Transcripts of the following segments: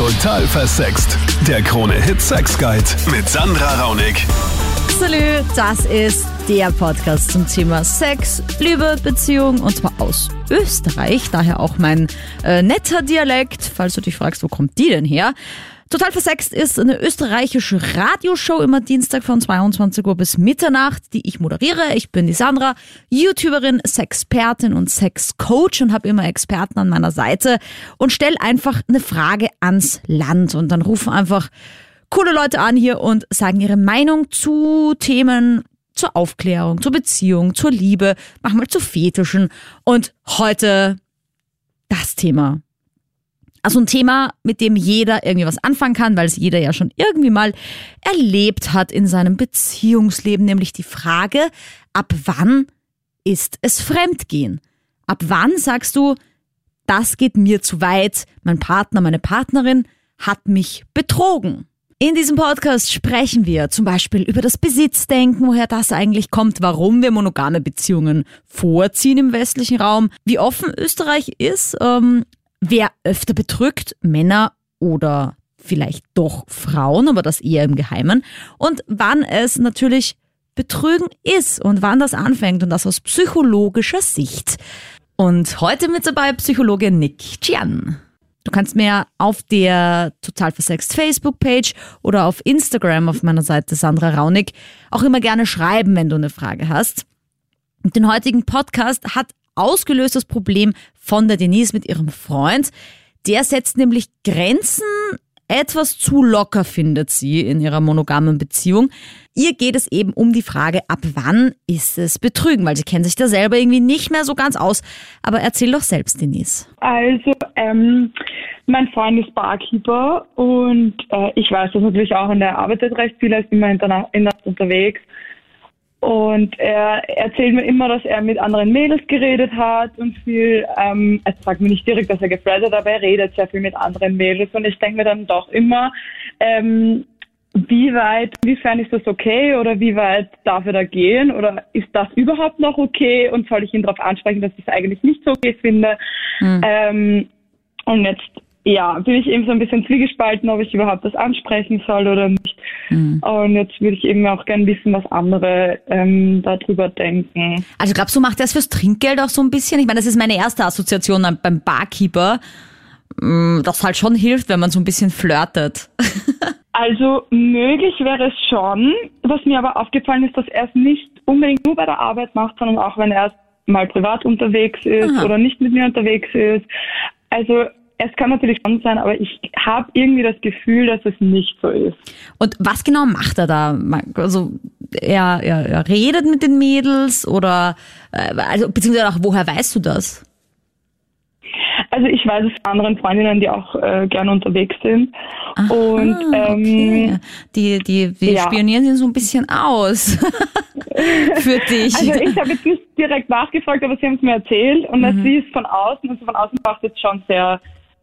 Total versext. Der Krone-Hit Sex Guide mit Sandra Raunig. Salü, das ist der Podcast zum Thema Sex, Liebe, Beziehung und zwar aus Österreich. Daher auch mein äh, netter Dialekt, falls du dich fragst, wo kommt die denn her? Total versext ist eine österreichische Radioshow immer Dienstag von 22 Uhr bis Mitternacht, die ich moderiere. Ich bin die Sandra, YouTuberin, Sexpertin und Sexcoach und habe immer Experten an meiner Seite und stelle einfach eine Frage ans Land. Und dann rufen einfach coole Leute an hier und sagen ihre Meinung zu Themen zur Aufklärung, zur Beziehung, zur Liebe, manchmal zu Fetischen. Und heute das Thema also ein Thema, mit dem jeder irgendwie was anfangen kann, weil es jeder ja schon irgendwie mal erlebt hat in seinem Beziehungsleben, nämlich die Frage, ab wann ist es Fremdgehen? Ab wann sagst du, das geht mir zu weit, mein Partner, meine Partnerin hat mich betrogen? In diesem Podcast sprechen wir zum Beispiel über das Besitzdenken, woher das eigentlich kommt, warum wir monogame Beziehungen vorziehen im westlichen Raum, wie offen Österreich ist, ähm, Wer öfter betrügt, Männer oder vielleicht doch Frauen, aber das eher im Geheimen. Und wann es natürlich Betrügen ist und wann das anfängt und das aus psychologischer Sicht. Und heute mit dabei Psychologe Nick Chian. Du kannst mir auf der Total Versext Facebook-Page oder auf Instagram auf meiner Seite Sandra Raunig auch immer gerne schreiben, wenn du eine Frage hast. Den heutigen Podcast hat ausgelöst das Problem von der Denise mit ihrem Freund. Der setzt nämlich Grenzen etwas zu locker, findet sie in ihrer monogamen Beziehung. Ihr geht es eben um die Frage, ab wann ist es Betrügen, weil sie kennt sich da selber irgendwie nicht mehr so ganz aus. Aber erzähl doch selbst, Denise. Also, ähm, mein Freund ist Barkeeper und äh, ich weiß das natürlich auch und er arbeitet recht viel, er ist immer in der Nacht unterwegs. Und er erzählt mir immer, dass er mit anderen Mädels geredet hat und viel, ähm, es sagt mir nicht direkt, dass er gefreut hat, aber er redet sehr viel mit anderen Mädels. Und ich denke mir dann doch immer, ähm, wie weit, wiefern ist das okay oder wie weit darf er da gehen oder ist das überhaupt noch okay und soll ich ihn darauf ansprechen, dass ich es eigentlich nicht so okay finde? Mhm. Ähm, und jetzt ja, bin ich eben so ein bisschen zwiegespalten, ob ich überhaupt das ansprechen soll oder nicht. Mhm. Und jetzt würde ich eben auch gerne wissen, was andere ähm, darüber denken. Also glaubst du, macht er es fürs Trinkgeld auch so ein bisschen? Ich meine, das ist meine erste Assoziation beim Barkeeper, mm, das halt schon hilft, wenn man so ein bisschen flirtet. Also möglich wäre es schon. Was mir aber aufgefallen ist, dass er es nicht unbedingt nur bei der Arbeit macht, sondern auch wenn er mal privat unterwegs ist Aha. oder nicht mit mir unterwegs ist. Also es kann natürlich schon sein, aber ich habe irgendwie das Gefühl, dass es nicht so ist. Und was genau macht er da? Also er, er, er redet mit den Mädels oder äh, also beziehungsweise auch woher weißt du das? Also ich weiß es von anderen Freundinnen, die auch äh, gerne unterwegs sind. Aha, und ähm, okay. die, die, die ja. spionieren sie so ein bisschen aus für dich. Also ich habe jetzt nicht direkt nachgefragt, aber sie haben es mir erzählt und mhm. sie ist von außen, also von außen macht es schon sehr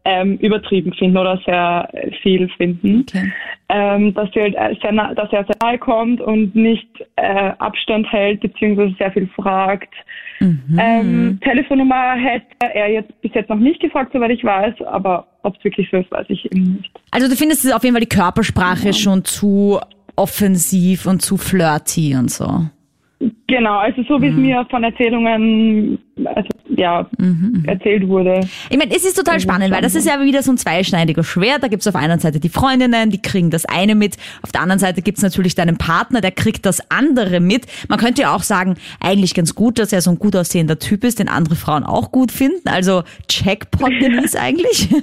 ähm, übertrieben finden oder sehr viel finden. Okay. Ähm, dass, sie halt äh, sehr nah, dass er sehr nahe kommt und nicht äh, Abstand hält, beziehungsweise sehr viel fragt. Mhm. Ähm, Telefonnummer hätte er jetzt bis jetzt noch nicht gefragt, soweit ich weiß, aber ob es wirklich so ist, weiß ich eben nicht. Also du findest es auf jeden Fall die Körpersprache ja. schon zu offensiv und zu flirty und so. Genau, also so wie es mhm. mir von Erzählungen also, ja, mhm, mhm. erzählt wurde. Ich meine, es ist total spannend, weil das ist ja wieder so ein zweischneidiger Schwert. Da gibt es auf einer Seite die Freundinnen, die kriegen das eine mit. Auf der anderen Seite gibt es natürlich deinen Partner, der kriegt das andere mit. Man könnte ja auch sagen, eigentlich ganz gut, dass er so ein gut aussehender Typ ist, den andere Frauen auch gut finden. Also Checkpot Denise eigentlich.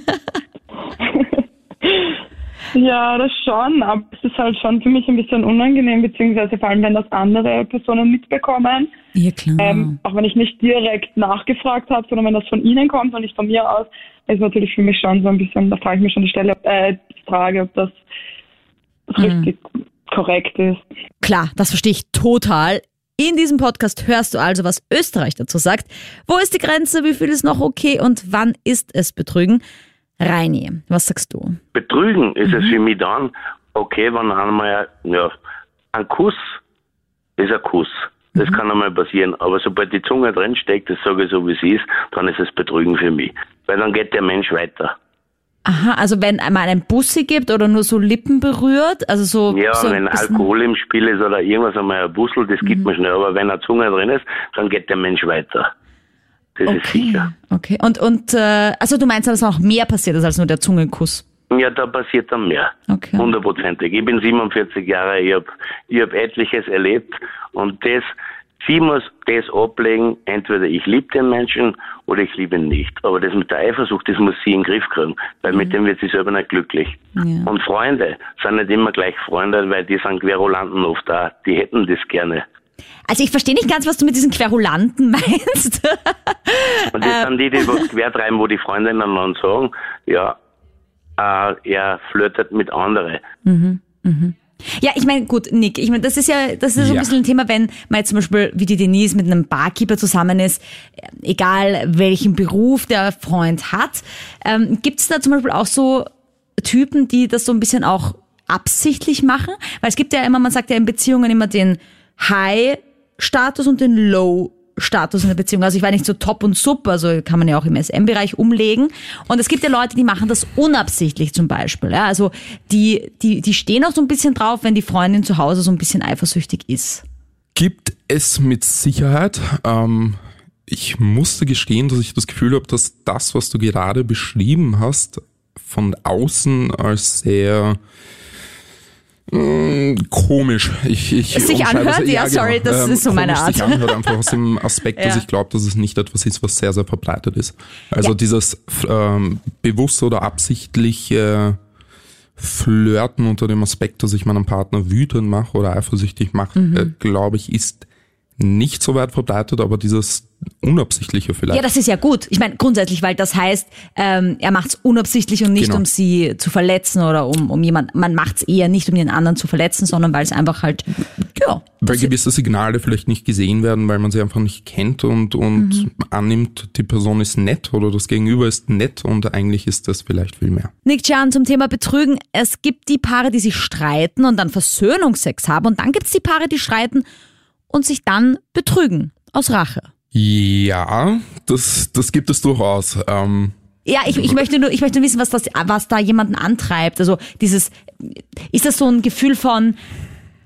Ja, das schon, aber es ist halt schon für mich ein bisschen unangenehm, beziehungsweise vor allem, wenn das andere Personen mitbekommen. Ja, klar. Ähm, auch wenn ich nicht direkt nachgefragt habe, sondern wenn das von ihnen kommt und nicht von mir aus, ist natürlich für mich schon so ein bisschen, da frage ich mich schon die Stelle, äh, die Frage, ob das hm. richtig korrekt ist. Klar, das verstehe ich total. In diesem Podcast hörst du also, was Österreich dazu sagt. Wo ist die Grenze? Wie viel ist noch okay? Und wann ist es Betrügen? Reini, was sagst du? Betrügen ist mhm. es für mich dann, okay, wenn einmal ja, ein Kuss ist ein Kuss. Das mhm. kann einmal passieren. Aber sobald die Zunge drin steckt, das sage ich so wie sie ist, dann ist es Betrügen für mich. Weil dann geht der Mensch weiter. Aha, also wenn einmal einen Bussi gibt oder nur so Lippen berührt, also so. Ja, so wenn Mhm. Alkohol im Spiel ist oder irgendwas einmal ein Bussel, das gibt man schnell. Aber wenn eine Zunge drin ist, dann geht der Mensch weiter. Das ist Okay, sicher. okay. Und, und äh, also du meinst, dass auch mehr passiert ist als nur der Zungenkuss? Ja, da passiert dann mehr. Okay. Hundertprozentig. Ich bin 47 Jahre, ich hab, ich hab etliches erlebt und das, sie muss das ablegen, entweder ich liebe den Menschen oder ich liebe ihn nicht. Aber das mit der Eifersucht, das muss sie in den Griff kriegen, weil mit dem wird sie selber nicht glücklich. Ja. Und Freunde sind nicht immer gleich Freunde, weil die sind Querulanten oft da, die hätten das gerne. Also ich verstehe nicht ganz, was du mit diesen Querulanten meinst. Und das sind die, die was quer treiben, wo die Freundinnen dann sagen, ja, äh, er flirtet mit anderen. Ja, ich meine, gut, Nick, ich meine, das ist ja, das ist so ein Ja. bisschen ein Thema, wenn man jetzt zum Beispiel wie die Denise mit einem Barkeeper zusammen ist, äh, egal welchen Beruf der Freund hat, ähm, gibt es da zum Beispiel auch so Typen, die das so ein bisschen auch absichtlich machen? Weil es gibt ja immer, man sagt ja in Beziehungen immer den High-Status und den Low-Status in der Beziehung. Also ich war nicht so top und sub, also kann man ja auch im SM-Bereich umlegen. Und es gibt ja Leute, die machen das unabsichtlich zum Beispiel. Ja? Also die, die, die stehen auch so ein bisschen drauf, wenn die Freundin zu Hause so ein bisschen eifersüchtig ist. Gibt es mit Sicherheit. Ähm, ich musste gestehen, dass ich das Gefühl habe, dass das, was du gerade beschrieben hast, von außen als sehr komisch. Ich, ich Es sich anhört? Ja, sorry, das ist so meine komisch Sich Art. anhört einfach aus dem Aspekt, dass Ja. ich glaube, dass es nicht etwas ist, was sehr, sehr verbreitet ist. Also dieses ähm, bewusst oder absichtliche Flirten unter dem Aspekt, dass ich meinen Partner wütend mache oder eifersüchtig mache, Mhm. äh, glaube ich, ist nicht so weit verbreitet, aber dieses Unabsichtliche vielleicht. Ja, das ist ja gut. Ich meine, grundsätzlich, weil das heißt, ähm, er macht es unabsichtlich und nicht, Genau. um sie zu verletzen oder um, um jemand, man macht es eher nicht, um den anderen zu verletzen, sondern weil es einfach halt, ja. weil gewisse Signale vielleicht nicht gesehen werden, weil man sie einfach nicht kennt und, und Mhm. annimmt, die Person ist nett oder das Gegenüber ist nett und eigentlich ist das vielleicht viel mehr. Nick Chan zum Thema Betrügen. Es gibt die Paare, die sich streiten und dann Versöhnungsex haben und dann gibt es die Paare, die streiten und sich dann betrügen aus Rache. Ja, das, das gibt es durchaus. Ähm, Ja, ich, ich möchte nur, ich möchte wissen, was das, was da jemanden antreibt. Also dieses, ist das so ein Gefühl von,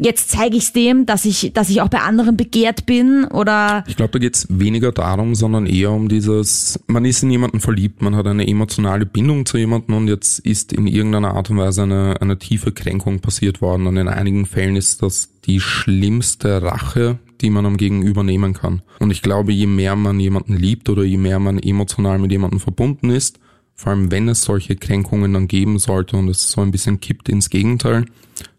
jetzt zeige ich es dem, dass ich, dass ich auch bei anderen begehrt bin oder? Ich glaube, da geht es weniger darum, sondern eher um dieses, man ist in jemanden verliebt, man hat eine emotionale Bindung zu jemandem und jetzt ist in irgendeiner Art und Weise eine, eine tiefe Kränkung passiert worden. Und in einigen Fällen ist das die schlimmste Rache, die man am Gegenüber nehmen kann. Und ich glaube, je mehr man jemanden liebt oder je mehr man emotional mit jemandem verbunden ist, vor allem wenn es solche Kränkungen dann geben sollte und es so ein bisschen kippt ins Gegenteil,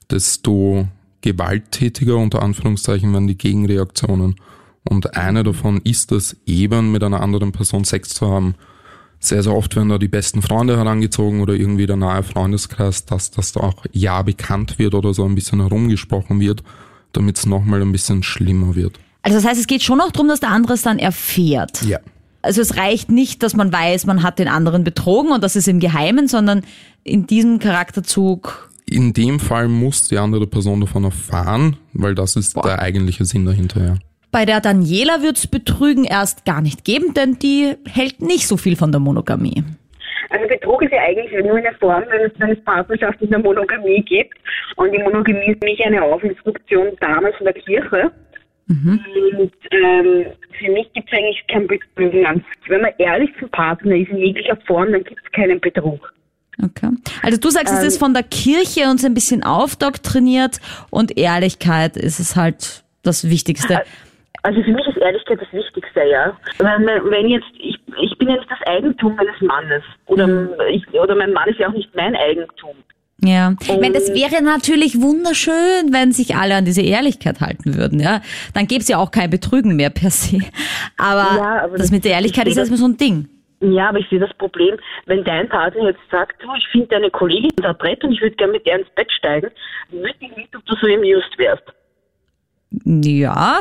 desto gewalttätiger unter Anführungszeichen werden die Gegenreaktionen. Und eine davon ist es eben, mit einer anderen Person Sex zu haben. Sehr, sehr oft werden da die besten Freunde herangezogen oder irgendwie der nahe Freundeskreis, dass das da auch ja bekannt wird oder so ein bisschen herumgesprochen wird, damit es nochmal ein bisschen schlimmer wird. Also das heißt, es geht schon auch darum, dass der andere es dann erfährt. Ja. Also es reicht nicht, dass man weiß, man hat den anderen betrogen und das ist im Geheimen, sondern in diesem Charakterzug. In dem Fall muss die andere Person davon erfahren, weil das ist der eigentliche Sinn dahinter, ja. Bei der Daniela wird's Betrügen erst gar nicht geben, denn die hält nicht so viel von der Monogamie. Also Betrug ist ja eigentlich nur eine Form, wenn es, wenn es Partnerschaft in der Monogamie gibt. Und die Monogamie ist nämlich eine Aufinstruktion damals von der Kirche. Und ähm, für mich gibt es eigentlich kein Betrügen an sich. Wenn man ehrlich zum Partner ist in jeglicher Form, dann gibt es keinen Betrug. Okay. Also du sagst, es ist von der Kirche uns ein bisschen aufdoktriniert und Ehrlichkeit ist es halt das Wichtigste. Also für mich ist Ehrlichkeit das Wichtigste, ja. Wenn, wenn jetzt, ich, ich bin ja nicht das Eigentum meines Mannes. Oder, ich, oder mein Mann ist ja auch nicht mein Eigentum. Ja, ich meine, das wäre natürlich wunderschön, wenn sich alle an diese Ehrlichkeit halten würden, ja. Dann gäbe es ja auch kein Betrügen mehr per se. Aber, Ja, aber das das- mit der Ehrlichkeit ich ist erstmal so ein Ding. Ja, aber ich sehe das Problem, wenn dein Partner jetzt sagt, du, ich finde deine Kollegin da brett und ich würde gerne mit der ins Bett steigen, wüsste ich nicht, ob du so amused wärst. Ja,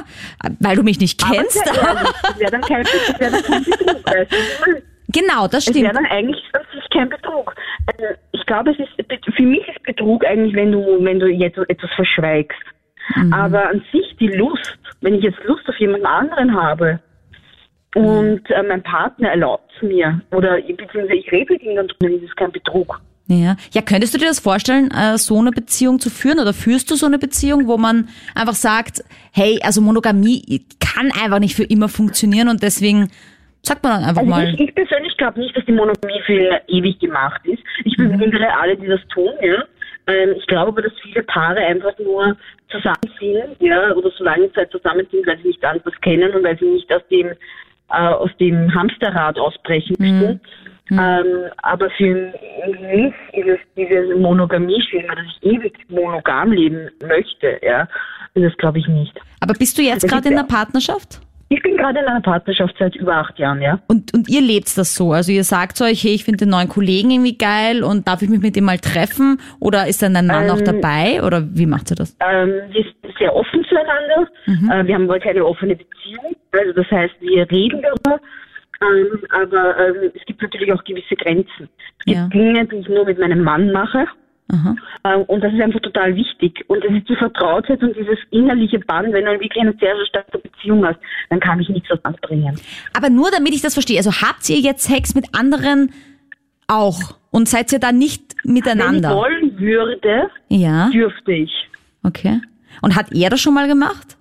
weil du mich nicht Aber kennst. Das wäre dann kein, das wäre dann kein Betrug. du? genau, das Es wäre stimmt. dann eigentlich an sich kein Betrug. Also ich glaube, es ist für mich ist Betrug eigentlich, wenn du, wenn du jetzt etwas verschweigst. Mhm. Aber an sich die Lust, wenn ich jetzt Lust auf jemanden anderen habe, Und äh, mein Partner erlaubt es mir. Oder beziehungsweise ich rede mit ihm dann drüber, das ist kein Betrug. Ja. ja, könntest du dir das vorstellen, äh, so eine Beziehung zu führen oder führst du so eine Beziehung, wo man einfach sagt, hey, also Monogamie kann einfach nicht für immer funktionieren und deswegen sagt man dann einfach Also mal. ich, ich persönlich glaube nicht, dass die Monogamie für ewig gemacht ist. Ich bewundere alle, die das tun, ja. Ähm, ich glaube aber, dass viele Paare einfach nur zusammen sind, ja, oder so lange Zeit zusammen sind, weil sie nicht anders kennen und weil sie nicht aus dem, aus dem Hamsterrad ausbrechen möchten. Ähm, aber für mich ist es diese Monogamie-Schema, dass ich ewig monogam leben möchte, ja, ist das glaube ich nicht. Aber bist du jetzt gerade in einer Partnerschaft? Ich bin gerade in einer Partnerschaft seit über acht Jahren, ja. Und, und ihr lebt das so? Also ihr sagt euch, hey, ich finde den neuen Kollegen irgendwie geil und darf ich mich mit dem mal treffen? Oder ist dann dein Mann auch Ähm, dabei? Oder wie macht ihr das? Ähm, wir sind sehr offen zueinander. Äh, wir haben aber keine offene Beziehung. Also das heißt, wir reden darüber. Ähm, aber ähm, es gibt natürlich auch gewisse Grenzen. Es gibt Ja. Dinge, die ich nur mit meinem Mann mache. Aha. Ähm, und das ist einfach total wichtig. Und das ist die Vertrautheit und dieses innerliche Band. Wenn du wirklich eine sehr, sehr starke Beziehung hast, dann kann ich nichts anbringen. Aber nur damit ich das verstehe, also habt ihr jetzt Sex mit anderen auch? Und seid ihr da nicht Wenn ich miteinander? wollen würde, Ja, dürfte ich. okay. Und hat er das schon mal gemacht?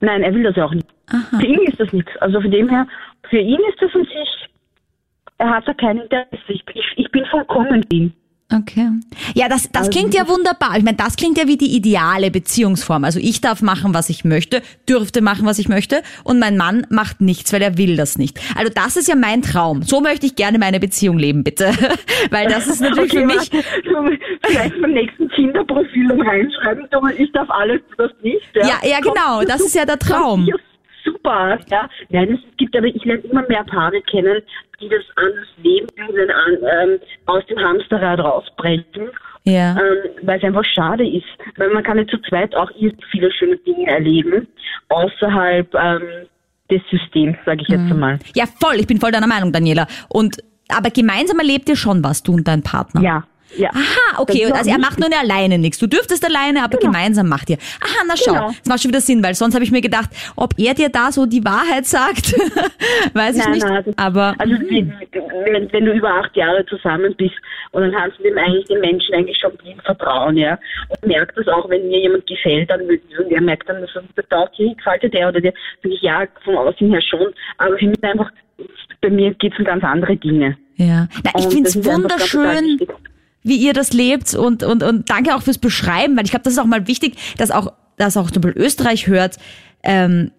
Nein, er will das ja auch nicht. Für ihn ist das nichts. Also von dem her, für ihn ist das an sich, er hat da kein Interesse. Ich, bin- ich, ich bin vollkommen für ihn. Okay. Ja, das, das klingt ja wunderbar. Ich meine, das klingt ja wie die ideale Beziehungsform. Also ich darf machen, was ich möchte, dürfte machen, was ich möchte und mein Mann macht nichts, weil er will das nicht. Also das ist ja mein Traum. So möchte ich gerne meine Beziehung leben, bitte. weil das ist natürlich für mich... warte, vielleicht beim nächsten Kinderprofil reinschreiben, ich darf alles, du das nicht. Ja, ja, genau, das ist ja der Traum. Ja, super, ja. Nein, es gibt aber, ich lerne immer mehr Paare kennen, die das anders leben, die an, ähm, aus dem Hamsterrad rausbrechen. Ja. ähm, weil es einfach schade ist. Weil man kann ja zu zweit auch viele schöne Dinge erleben, außerhalb ähm, des Systems, sage ich Mhm. jetzt einmal. Ja, voll. Ich bin voll deiner Meinung, Daniela. Und aber gemeinsam erlebt ihr schon was, du und dein Partner. Ja, ja. Aha, okay. Also er macht nur alleine nichts. Du dürftest alleine, aber gemeinsem macht ihr. Aha, na schau. Genau. Das macht schon wieder Sinn, weil sonst habe ich mir gedacht, ob er dir da so die Wahrheit sagt, weiß ich Nein, nicht. nein, das- aber Also wenn, wenn, wenn du über acht Jahre zusammen bist und dann kannst du dem eigentlich den Menschen eigentlich schon blind vertrauen, ja. Und merkt das auch, wenn mir jemand gefällt, dann und er merkt dann, dass er sagt, okay, gefällt der oder der, sag ich ja, vom Aussehen her schon. Aber für mich einfach, bei mir geht es um ganz andere Dinge. ja. Na, ich finde es wunderschön. Wie ihr das lebt und, und, und danke auch fürs Beschreiben, weil ich glaube, das ist auch mal wichtig, dass auch, dass auch zum Beispiel Österreich hört, ähm,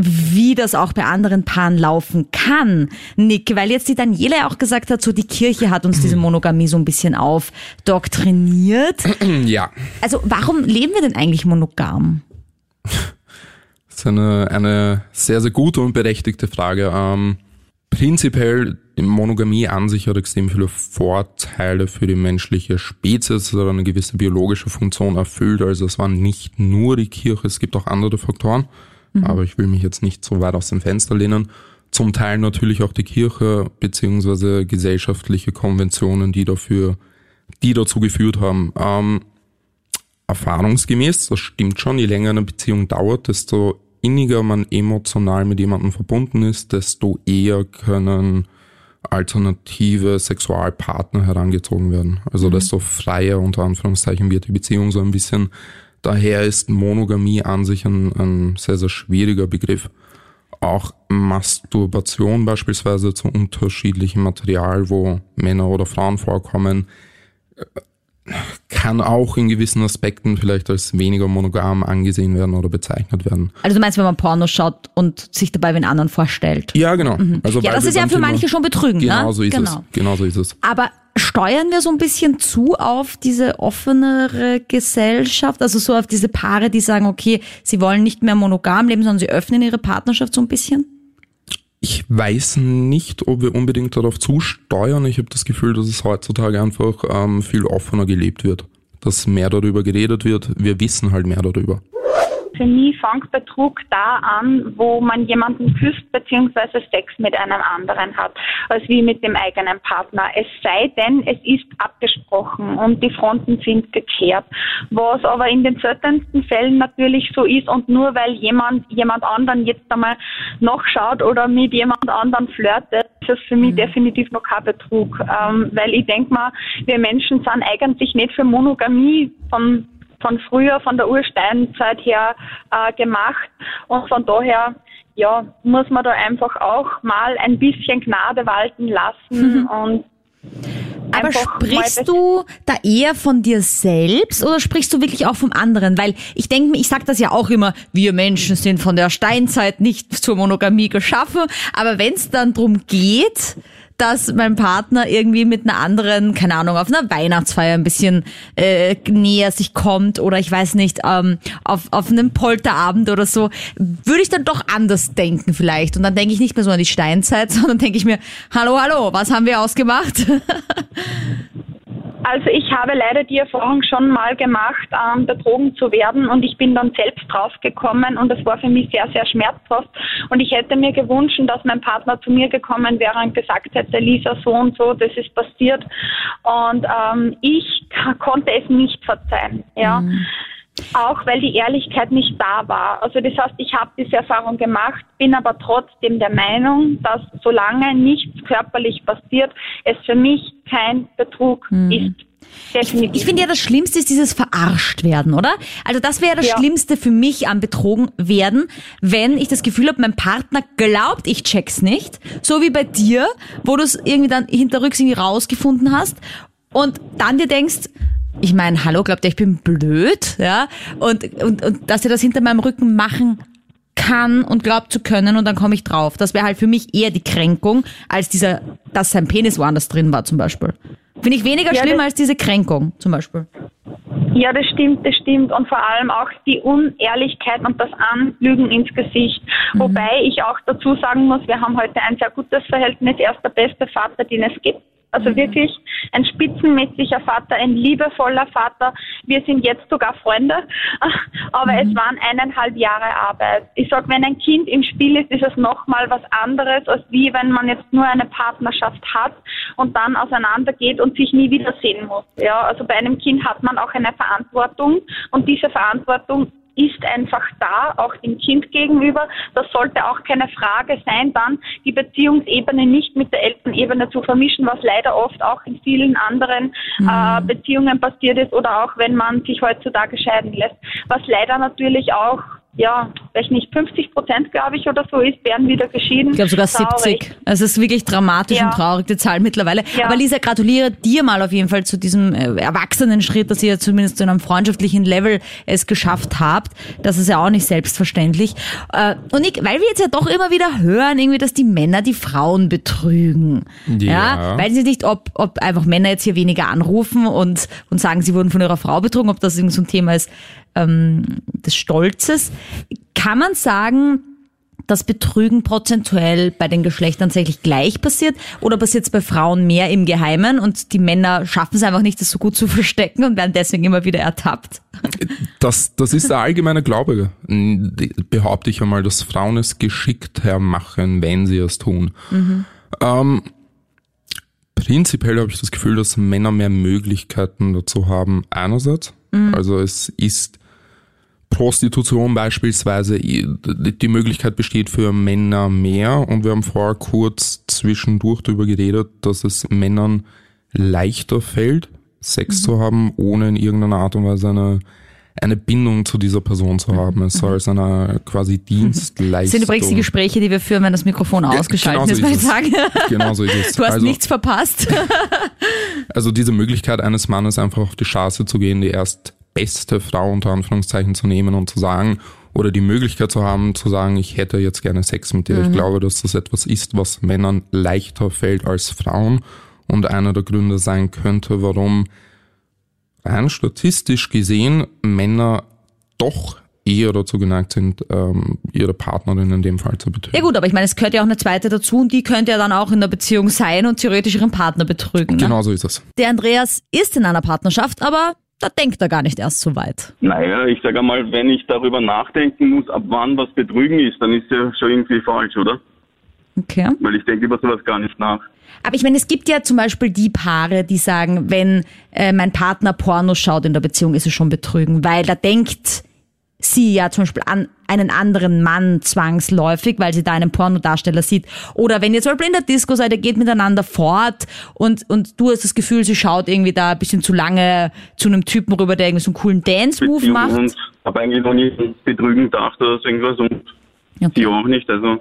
wie das auch bei anderen Paaren laufen kann, Nick, weil jetzt die Daniela ja auch gesagt hat, so die Kirche hat uns diese Monogamie so ein bisschen aufdoktriniert. Ja, Also warum leben wir denn eigentlich monogam? das ist eine, eine sehr, sehr gute und berechtigte Frage. Ähm, prinzipiell, die Monogamie an sich hat extrem viele Vorteile für die menschliche Spezies, es hat eine gewisse biologische Funktion erfüllt. Also es war nicht nur die Kirche, es gibt auch andere Faktoren. Aber ich will mich jetzt nicht so weit aus dem Fenster lehnen. Zum Teil natürlich auch die Kirche beziehungsweise gesellschaftliche Konventionen, die dafür, die dazu geführt haben. Ähm, erfahrungsgemäß, das stimmt schon, je länger eine Beziehung dauert, desto inniger man emotional mit jemandem verbunden ist, desto eher können alternative Sexualpartner herangezogen werden. Also desto freier unter Anführungszeichen wird die Beziehung so ein bisschen. Daher ist Monogamie an sich ein, ein sehr, sehr schwieriger Begriff. Auch Masturbation beispielsweise zu unterschiedlichem Material, wo Männer oder Frauen vorkommen, kann auch in gewissen Aspekten vielleicht als weniger monogam angesehen werden oder bezeichnet werden. Also du meinst, wenn man Porno schaut und sich dabei den anderen vorstellt? Ja, genau. Also Ja, das ist ja für Thema- manche schon betrügend, Genau ne? so ist Genau. es. Genau so ist es. Aber steuern wir so ein bisschen zu auf diese offenere Gesellschaft, also so auf diese Paare, die sagen, okay, sie wollen nicht mehr monogam leben, sondern sie öffnen ihre Partnerschaft so ein bisschen? Ich weiß nicht, ob wir unbedingt darauf zusteuern. Ich habe das Gefühl, dass es heutzutage einfach ähm, viel offener gelebt wird. Dass mehr darüber geredet wird. Wir wissen halt mehr darüber. Für mich fängt Betrug da an, wo man jemanden küsst bzw. Sex mit einem anderen hat, als wie mit dem eigenen Partner. Es sei denn, es ist abgesprochen und die Fronten sind gekehrt. Was aber in den seltensten Fällen natürlich so ist und nur weil jemand jemand anderen jetzt einmal nachschaut oder mit jemand anderen flirtet, ist das für mich definitiv noch kein Betrug. Ähm, weil ich denke mal, wir Menschen sind eigentlich nicht für Monogamie von von früher, von der Ursteinzeit her äh, gemacht. Und von daher ja, muss man da einfach auch mal ein bisschen Gnade walten lassen Mhm. und Aber sprichst du da eher von dir selbst oder sprichst du wirklich auch vom anderen? Weil ich denke mir, ich sage das ja auch immer, wir Menschen sind von der Steinzeit nicht zur Monogamie geschaffen, aber wenn es dann drum geht, dass mein Partner irgendwie mit einer anderen, keine Ahnung, auf einer Weihnachtsfeier ein bisschen äh, näher sich kommt oder ich weiß nicht, ähm, auf, auf einem Polterabend oder so, würde ich dann doch anders denken vielleicht. Und dann denke ich nicht mehr so an die Steinzeit, sondern denke ich mir, hallo, hallo, was haben wir ausgemacht? Also ich habe leider die Erfahrung schon mal gemacht, ähm, betrogen zu werden und ich bin dann selbst draufgekommen und das war für mich sehr, sehr schmerzhaft. Und ich hätte mir gewünscht, dass mein Partner zu mir gekommen wäre und gesagt hätte, Lisa, so und so, das ist passiert. Und ähm, ich konnte es nicht verzeihen, ja. Auch weil die Ehrlichkeit nicht da war. Also das heißt, ich habe diese Erfahrung gemacht, bin aber trotzdem der Meinung, dass solange nichts körperlich passiert, es für mich kein Betrug ist. Definitiv. Ich finde ja, das Schlimmste ist dieses verarscht werden, oder? Also das wäre das Ja. Schlimmste für mich am betrogen werden, wenn ich das Gefühl habe, mein Partner glaubt, ich check's nicht, so wie bei dir, wo du es irgendwie dann hinterrücks irgendwie rausgefunden hast und dann dir denkst, ich meine, hallo, glaubt ihr, ich bin blöd, ja? Und, und, und dass er das hinter meinem Rücken machen kann und glaubt zu können und dann komme ich drauf. Das wäre halt für mich eher die Kränkung, als dieser, dass sein Penis woanders drin war zum Beispiel. Finde ich weniger Ja, schlimm als diese Kränkung zum Beispiel. Ja, das stimmt, das stimmt. Und vor allem auch die Unehrlichkeit und das Anlügen ins Gesicht. Wobei ich auch dazu sagen muss, wir haben heute ein sehr gutes Verhältnis. Er ist der beste Vater, den es gibt. Also wirklich ein spitzenmäßiger Vater, ein liebevoller Vater. Wir sind jetzt sogar Freunde, aber es waren eineinhalb Jahre Arbeit. Ich sag, wenn ein Kind im Spiel ist, ist es nochmal was anderes, als wie wenn man jetzt nur eine Partnerschaft hat und dann auseinandergeht und sich nie wiedersehen muss. Ja, also bei einem Kind hat man auch eine Verantwortung und diese Verantwortung ist einfach da, auch dem Kind gegenüber. Das sollte auch keine Frage sein, dann die Beziehungsebene nicht mit der Elternebene zu vermischen, was leider oft auch in vielen anderen äh, Beziehungen passiert ist oder auch wenn man sich heutzutage scheiden lässt. Was leider natürlich auch, ja, weiß nicht, 50 Prozent, glaube ich, oder so ist, werden wieder geschieden. Ich glaube sogar Traurig. 70. Also es ist wirklich dramatisch Ja. und traurig, die Zahl mittlerweile. Ja. Aber Lisa, gratuliere dir mal auf jeden Fall zu diesem äh, erwachsenen Schritt, dass ihr zumindest zu einem freundschaftlichen Level es geschafft habt. Das ist ja auch nicht selbstverständlich. Äh, und ich, weil wir jetzt ja doch immer wieder hören, irgendwie, dass die Männer die Frauen betrügen. Ja. Weiß ich nicht, ob, ob einfach Männer jetzt hier weniger anrufen und, und sagen, sie wurden von ihrer Frau betrogen, ob das irgend so ein Thema ist ähm, des Stolzes. Kann man sagen, dass Betrügen prozentuell bei den Geschlechtern tatsächlich gleich passiert oder passiert es bei Frauen mehr im Geheimen und die Männer schaffen es einfach nicht, das so gut zu verstecken und werden deswegen immer wieder ertappt? Das, das ist der allgemeine Glaube, behaupte ich einmal, dass Frauen es geschickter machen, wenn sie es tun. Ähm, prinzipiell habe ich das Gefühl, dass Männer mehr Möglichkeiten dazu haben, einerseits. Also es ist Prostitution beispielsweise, die Möglichkeit besteht für Männer mehr und wir haben vorher kurz zwischendurch darüber geredet, dass es Männern leichter fällt, Sex zu haben, ohne in irgendeiner Art und Weise eine, eine Bindung zu dieser Person zu haben. Es soll als eine quasi Dienstleistung. Das sind übrigens die Gespräche, die wir führen, wenn das Mikrofon ausgeschaltet genau so ist, weil ich ist es. sage, Genau so ist es. du hast Also- nichts verpasst. Also diese Möglichkeit eines Mannes einfach auf die Straße zu gehen, die erst beste Frau unter Anführungszeichen zu nehmen und zu sagen, oder die Möglichkeit zu haben, zu sagen, ich hätte jetzt gerne Sex mit dir. Ich glaube, dass das etwas ist, was Männern leichter fällt als Frauen und einer der Gründe sein könnte, warum rein statistisch gesehen Männer doch eher dazu geneigt sind, ähm, ihre Partnerin in dem Fall zu betrügen. Ja gut, aber ich meine, es gehört ja auch eine zweite dazu und die könnte ja dann auch in der Beziehung sein und theoretisch ihren Partner betrügen. Ne? Genau so ist es. Der Andreas ist in einer Partnerschaft, aber da denkt er gar nicht erst so weit. Naja, ich sage einmal, wenn ich darüber nachdenken muss, ab wann was Betrügen ist, dann ist ja schon irgendwie falsch, oder? Okay. Weil ich denke über sowas gar nicht nach. Aber ich meine, es gibt ja zum Beispiel die Paare, die sagen, wenn äh, mein Partner Porno schaut in der Beziehung, ist es schon betrügen, weil da denkt sie ja zum Beispiel an einen anderen Mann zwangsläufig, weil sie da einen Pornodarsteller sieht. Oder wenn ihr zum Beispiel in der Disco seid, ihr geht miteinander fort und, und du hast das Gefühl, sie schaut irgendwie da ein bisschen zu lange zu einem Typen rüber, der irgendwie so einen coolen Dance-Move macht. Und habe eigentlich noch nie betrügen gedacht oder so irgendwas und Okay. die auch nicht. Also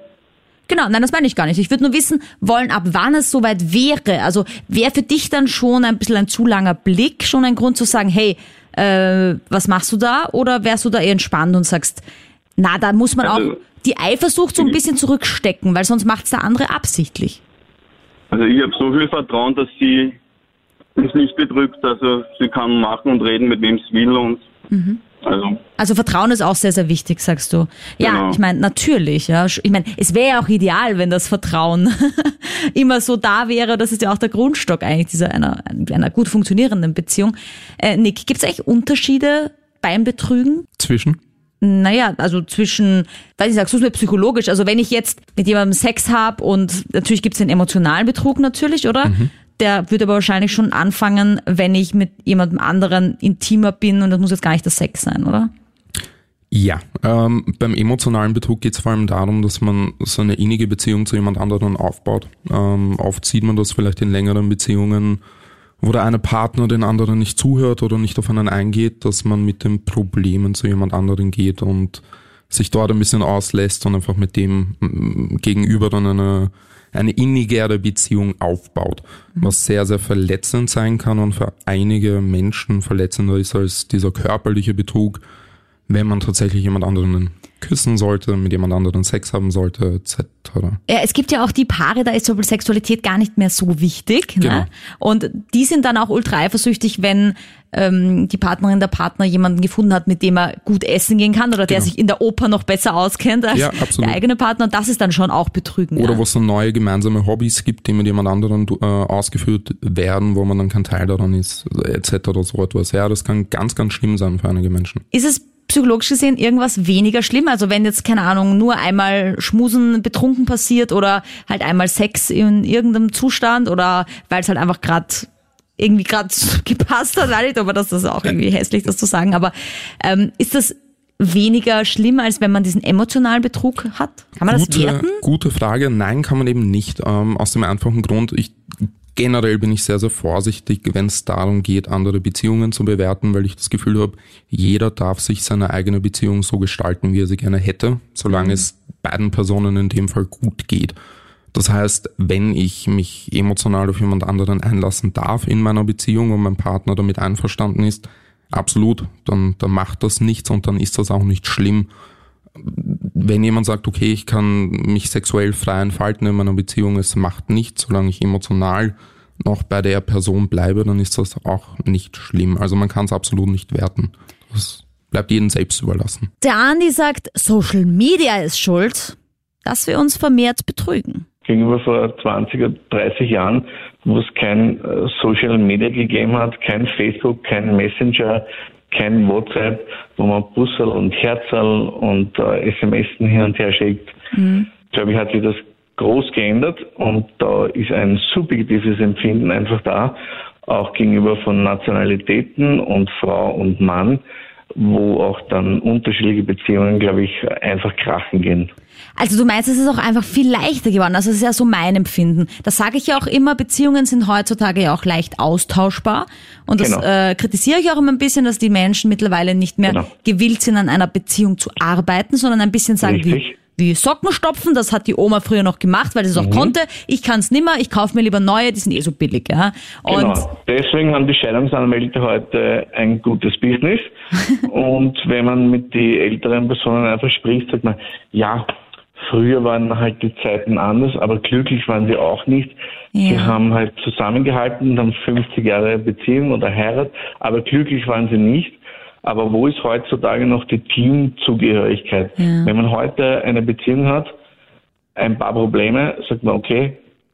Genau, nein, das meine ich gar nicht. Ich würde nur wissen wollen, ab wann es soweit wäre. Also wäre für dich dann schon ein bisschen ein zu langer Blick schon ein Grund zu sagen, hey, äh, was machst du da? Oder wärst du da eher entspannt und sagst, na, da muss man Also- auch die Eifersucht so ein bisschen zurückstecken, weil sonst macht's der andere absichtlich. Also ich habe so viel Vertrauen, dass sie mich nicht betrügt. Also sie kann machen und reden, mit wem sie will und also Also Vertrauen ist auch sehr, sehr wichtig, sagst du. Ja, Genau. ich meine, natürlich, ja. Ich meine, es wäre ja auch ideal, wenn das Vertrauen immer so da wäre. Das ist ja auch der Grundstock eigentlich dieser einer, einer gut funktionierenden Beziehung. Äh, Nick, gibt es eigentlich Unterschiede beim Betrügen? Zwischen? Naja, also zwischen, weiß ich, sagst du es mir psychologisch, also wenn ich jetzt mit jemandem Sex habe und natürlich gibt es den emotionalen Betrug natürlich, oder? Der würde aber wahrscheinlich schon anfangen, wenn ich mit jemandem anderen intimer bin und das muss jetzt gar nicht der Sex sein, oder? Ja, ähm, beim emotionalen Betrug geht es vor allem darum, dass man so eine innige Beziehung zu jemand anderem aufbaut. Ähm, oft sieht man das vielleicht in längeren Beziehungen, wo der eine Partner den anderen nicht zuhört oder nicht auf einen eingeht, dass man mit den Problemen zu jemand anderem geht und sich dort ein bisschen auslässt und einfach mit dem mm, Gegenüber dann eine, eine innigere Beziehung aufbaut, was sehr, sehr verletzend sein kann und für einige Menschen verletzender ist als dieser körperliche Betrug, wenn man tatsächlich jemand anderen küssen sollte, mit jemand anderen Sex haben sollte, etc. Ja, es gibt ja auch die Paare, da ist zum Beispiel Sexualität gar nicht mehr so wichtig. Genau. Ne? Und die sind dann auch ultra eifersüchtig, wenn ähm, die Partnerin, der Partner jemanden gefunden hat, mit dem er gut essen gehen kann oder der Genau. sich in der Oper noch besser auskennt als Ja, der eigene Partner. Und das ist dann schon auch Betrügen. Oder ja. wo es so neue gemeinsame Hobbys gibt, die mit jemand anderen äh, ausgeführt werden, wo man dann kein Teil daran ist, etc. oder so etwas. Ja, das kann ganz, ganz schlimm sein für einige Menschen. Ist es psychologisch gesehen irgendwas weniger schlimm? Also wenn jetzt, keine Ahnung, nur einmal Schmusen betrunken passiert oder halt einmal Sex in irgendeinem Zustand oder weil es halt einfach gerade irgendwie gerade gepasst hat, weiß nicht, aber das ist auch irgendwie hässlich, das zu sagen, aber ähm, ist das weniger schlimm, als wenn man diesen emotionalen Betrug hat? Kann man das gute, werten? gute Frage. Nein, kann man eben nicht. Ähm, aus dem einfachen Grund, ich generell bin ich sehr, sehr vorsichtig, wenn es darum geht, andere Beziehungen zu bewerten, weil ich das Gefühl habe, jeder darf sich seine eigene Beziehung so gestalten, wie er sie gerne hätte, solange es beiden Personen in dem Fall gut geht. Das heißt, wenn ich mich emotional auf jemand anderen einlassen darf in meiner Beziehung und mein Partner damit einverstanden ist, absolut, dann, dann macht das nichts und dann ist das auch nicht schlimm wenn jemand sagt, okay, ich kann mich sexuell frei entfalten in meiner Beziehung, es macht nichts, solange ich emotional noch bei der Person bleibe, dann ist das auch nicht schlimm. Also man kann es absolut nicht werten. Das bleibt jedem selbst überlassen. Der Andi sagt, Social Media ist schuld, dass wir uns vermehrt betrügen. gegenüber vor 20 oder 30 Jahren, wo es kein äh, Social Media gegeben hat, kein Facebook, kein Messenger, kein WhatsApp, wo man Bussel und Herzerl und äh, SMS hin und her schickt. Glaube ich, hat sich das groß geändert und da ist ein subjektives Empfinden einfach da, auch gegenüber von Nationalitäten und Frau und Mann, wo auch dann unterschiedliche Beziehungen, glaube ich, einfach krachen gehen. Also du meinst, es ist auch einfach viel leichter geworden. Also das ist ja so mein Empfinden. Das sage ich ja auch immer, Beziehungen sind heutzutage ja auch leicht austauschbar. Und das Genau. äh, kritisiere ich auch immer ein bisschen, dass die Menschen mittlerweile nicht mehr Genau. gewillt sind, an einer Beziehung zu arbeiten, sondern ein bisschen sagen wie, wie Socken stopfen. Das hat die Oma früher noch gemacht, weil sie es auch Mhm. konnte. Ich kann es nimmer, ich kaufe mir lieber neue, die sind eh so billig. Ja? Und Genau. Deswegen haben die Scheidungsanwälte heute ein gutes Business. und wenn man mit den älteren Personen einfach spricht, sagt man, ja, früher waren halt die Zeiten anders, aber glücklich waren sie auch nicht. Sie Ja. haben halt zusammengehalten und haben 50 Jahre Beziehung oder Heirat, aber glücklich waren sie nicht. Aber wo ist heutzutage noch die Teamzugehörigkeit? Ja. Wenn man heute eine Beziehung hat, ein paar Probleme, sagt man, okay,